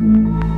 Thank you.